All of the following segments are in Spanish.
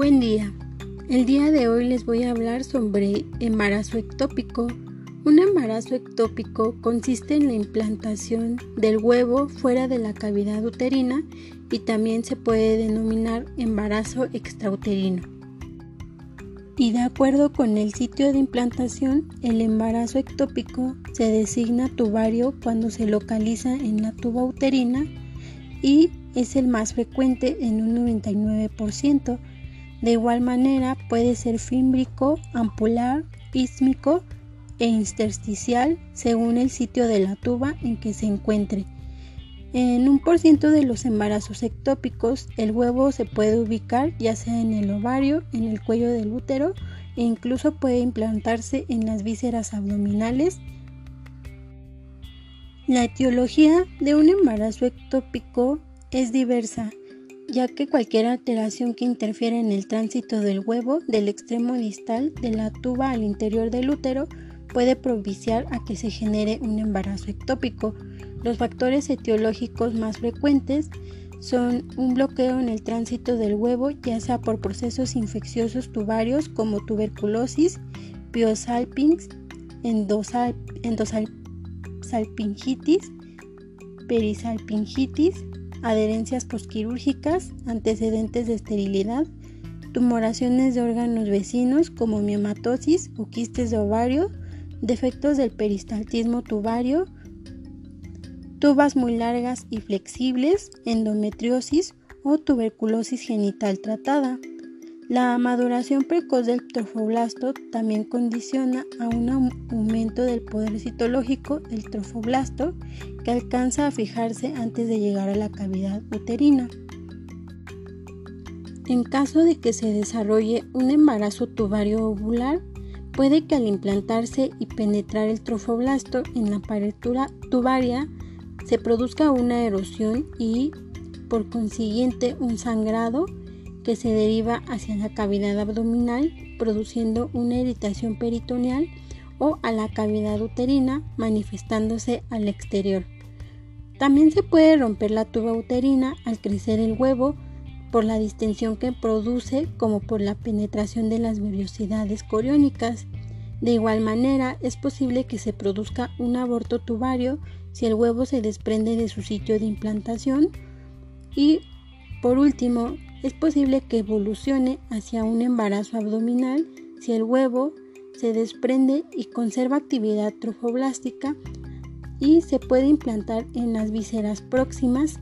Buen día. El día de hoy les voy a hablar sobre embarazo ectópico. Un embarazo ectópico consiste en la implantación del huevo fuera de la cavidad uterina y también se puede denominar embarazo extrauterino. Y de acuerdo con el sitio de implantación, el embarazo ectópico se designa tubario cuando se localiza en la tuba uterina y es el más frecuente en un 99%. De igual manera puede ser fímbrico, ampular, ísmico e intersticial según el sitio de la tuba en que se encuentre. En un por ciento de los embarazos ectópicos, el huevo se puede ubicar ya sea en el ovario, en el cuello del útero e incluso puede implantarse en las vísceras abdominales. La etiología de un embarazo ectópico es diversa, ya que cualquier alteración que interfiera en el tránsito del huevo del extremo distal de la tuba al interior del útero puede propiciar a que se genere un embarazo ectópico. Los factores etiológicos más frecuentes son un bloqueo en el tránsito del huevo, ya sea por procesos infecciosos tubarios como tuberculosis, piosalpinx, endosalpingitis, perisalpingitis, adherencias posquirúrgicas, antecedentes de esterilidad, tumoraciones de órganos vecinos como miomatosis o quistes de ovario, defectos del peristaltismo tubario, tubas muy largas y flexibles, endometriosis o tuberculosis genital tratada. La maduración precoz del trofoblasto también condiciona a un aumento del poder citológico del trofoblasto que alcanza a fijarse antes de llegar a la cavidad uterina. En caso de que se desarrolle un embarazo tubario ovular, puede que al implantarse y penetrar el trofoblasto en la pared tubaria se produzca una erosión y por consiguiente un sangrado que se deriva hacia la cavidad abdominal produciendo una irritación peritoneal o a la cavidad uterina manifestándose al exterior. También se puede romper la tuba uterina al crecer el huevo por la distensión que produce como por la penetración de las vellosidades coriónicas. De igual manera, es posible que se produzca un aborto tubario si el huevo se desprende de su sitio de implantación y por último es posible que evolucione hacia un embarazo abdominal si el huevo se desprende y conserva actividad trofoblástica y se puede implantar en las vísceras próximas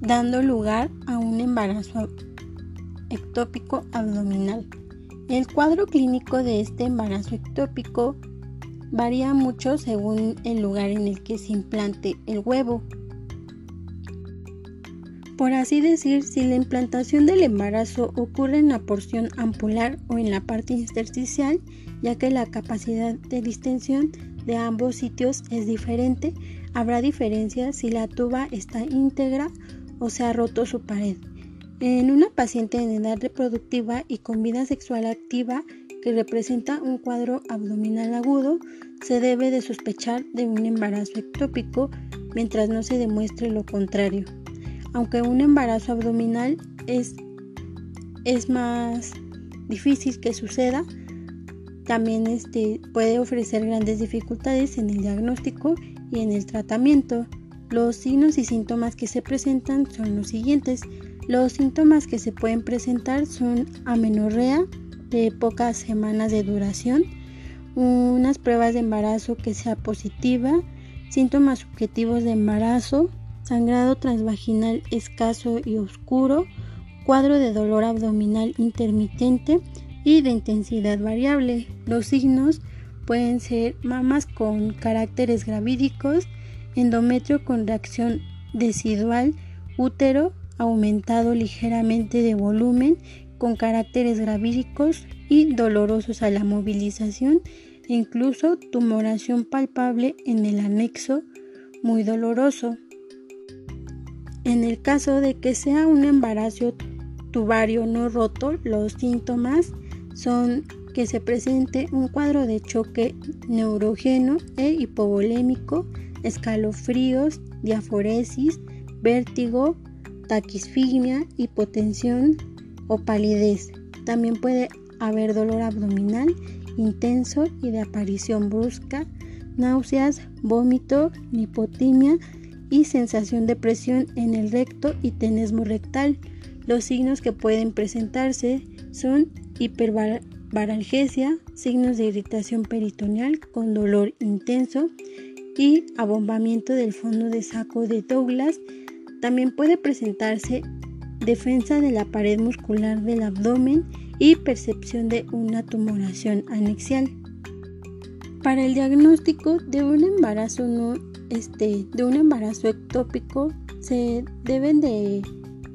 dando lugar a un embarazo ectópico abdominal. El cuadro clínico de este embarazo ectópico varía mucho según el lugar en el que se implante el huevo. Por así decir, si la implantación del embarazo ocurre en la porción ampular o en la parte intersticial, ya que la capacidad de distensión de ambos sitios es diferente, habrá diferencia si la tuba está íntegra o se ha roto su pared. En una paciente en edad reproductiva y con vida sexual activa, que representa un cuadro abdominal agudo, se debe de sospechar de un embarazo ectópico mientras no se demuestre lo contrario. Aunque un embarazo abdominal es, es más difícil que suceda, también este, puede ofrecer grandes dificultades en el diagnóstico y en el tratamiento. Los signos y síntomas que se presentan son los siguientes. Los síntomas que se pueden presentar son amenorrea, de pocas semanas de duración, unas pruebas de embarazo que sea positiva, síntomas subjetivos de embarazo, sangrado transvaginal escaso y oscuro, cuadro de dolor abdominal intermitente y de intensidad variable. Los signos pueden ser mamas con caracteres gravídicos, endometrio con reacción decidual, útero aumentado ligeramente de volumen con caracteres gravídicos y dolorosos a la movilización e incluso tumoración palpable en el anexo muy doloroso. En el caso de que sea un embarazo tubario no roto, los síntomas son que se presente un cuadro de choque neurogeno e hipovolémico, escalofríos, diaforesis, vértigo, taquisfigmia, hipotensión, o palidez. También puede haber dolor abdominal intenso y de aparición brusca, náuseas, vómito, lipotimia y sensación de presión en el recto y tenesmo rectal. Los signos que pueden presentarse son hiperbaralgesia, signos de irritación peritoneal con dolor intenso y abombamiento del fondo de saco de Douglas. También puede presentarse defensa de la pared muscular del abdomen y percepción de una tumoración anexial. Para el diagnóstico de un embarazo no este, de un embarazo ectópico se deben de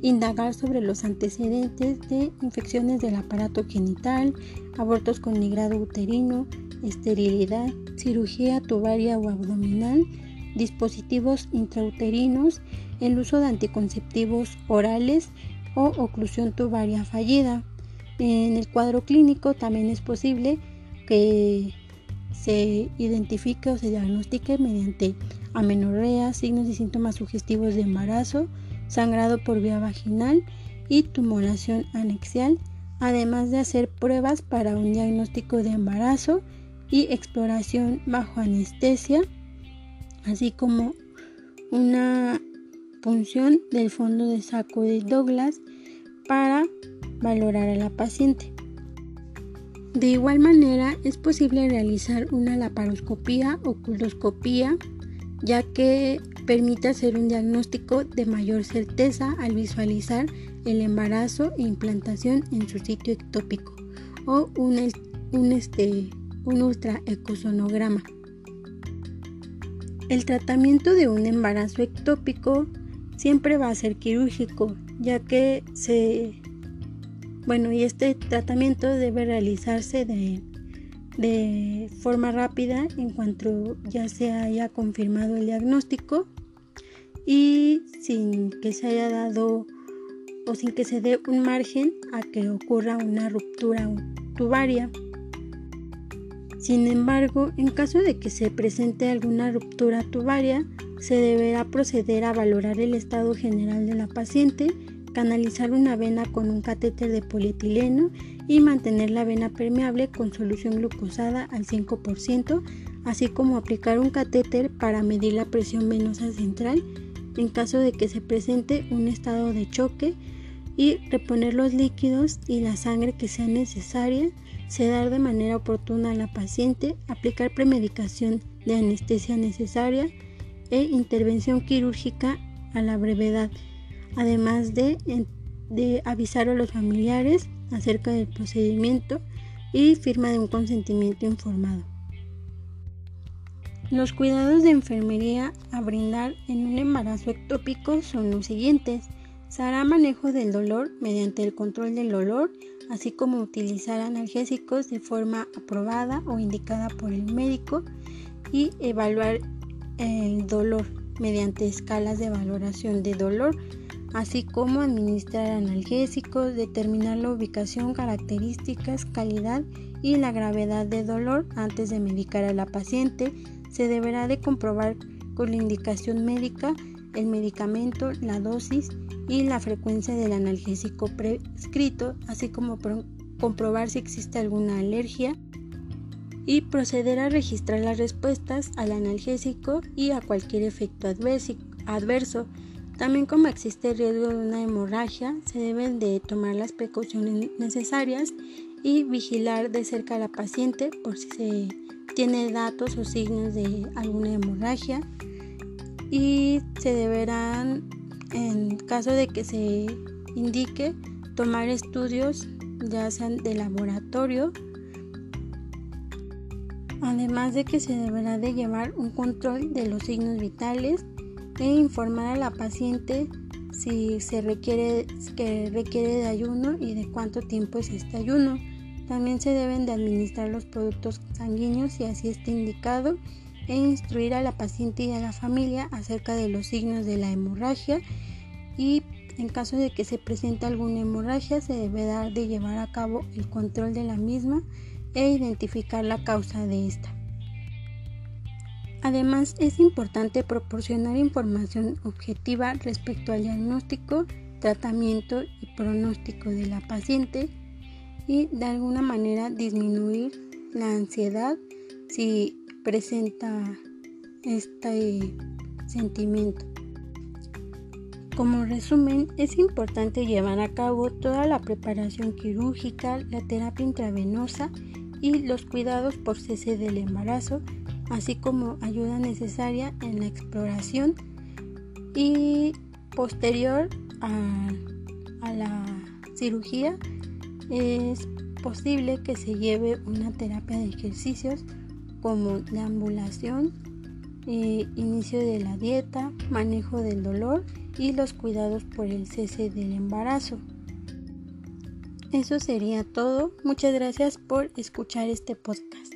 indagar sobre los antecedentes de infecciones del aparato genital, abortos con nigrado uterino, esterilidad, cirugía tubaria o abdominal, dispositivos intrauterinos, el uso de anticonceptivos orales o oclusión tubaria fallida. En el cuadro clínico también es posible que se identifique o se diagnostique mediante amenorrea, signos y síntomas sugestivos de embarazo, sangrado por vía vaginal y tumoración anexial, además de hacer pruebas para un diagnóstico de embarazo y exploración bajo anestesia, así como una punción del fondo de saco de Douglas para valorar a la paciente. De igual manera, es posible realizar una laparoscopía o culoscopía, ya que permite hacer un diagnóstico de mayor certeza al visualizar el embarazo e implantación en su sitio ectópico o un, un, este, un ultraecosonograma. El tratamiento de un embarazo ectópico siempre va a ser quirúrgico, ya que se bueno, y este tratamiento debe realizarse de, forma rápida en cuanto ya se haya confirmado el diagnóstico y sin que se haya dado o sin que se dé un margen a que ocurra una ruptura tubaria. Sin embargo, en caso de que se presente alguna ruptura tubaria, se deberá proceder a valorar el estado general de la paciente canalizar una vena con un catéter de polietileno y mantener la vena permeable con solución glucosada al 5%, así como aplicar un catéter para medir la presión venosa central en caso de que se presente un estado de choque y reponer los líquidos y la sangre que sea necesaria, sedar de manera oportuna a la paciente, aplicar premedicación de anestesia necesaria e intervención quirúrgica a la brevedad además de, avisar a los familiares acerca del procedimiento y firma de un consentimiento informado. Los cuidados de enfermería a brindar en un embarazo ectópico son los siguientes. Se hará manejo del dolor mediante el control del dolor, así como utilizar analgésicos de forma aprobada o indicada por el médico y evaluar el dolor mediante escalas de valoración de dolor así como administrar analgésicos, determinar la ubicación, características, calidad y la gravedad de dolor antes de medicar a la paciente. Se deberá de comprobar con la indicación médica el medicamento, la dosis y la frecuencia del analgésico prescrito, así como comprobar si existe alguna alergia y proceder a registrar las respuestas al analgésico y a cualquier efecto adverso también como existe riesgo de una hemorragia, se deben de tomar las precauciones necesarias y vigilar de cerca a la paciente por si se tiene datos o signos de alguna hemorragia. Y se deberán en caso de que se indique tomar estudios ya sean de laboratorio. Además de que se deberá de llevar un control de los signos vitales e informar a la paciente si se requiere, que requiere de ayuno y de cuánto tiempo es este ayuno. También se deben de administrar los productos sanguíneos si así está indicado e instruir a la paciente y a la familia acerca de los signos de la hemorragia y en caso de que se presente alguna hemorragia se debe dar de llevar a cabo el control de la misma e identificar la causa de esta. Además, es importante proporcionar información objetiva respecto al diagnóstico tratamiento y pronóstico de la paciente y de alguna manera disminuir la ansiedad si presenta este sentimiento. Como resumen, es importante llevar a cabo toda la preparación quirúrgica, la terapia intravenosa y los cuidados por cese del embarazo, así como ayuda necesaria en la exploración y posterior a, la cirugía es posible que se lleve una terapia de ejercicios como deambulación, eh, inicio de la dieta, manejo del dolor y los cuidados por el cese del embarazo. Eso sería todo. Muchas gracias por escuchar este podcast.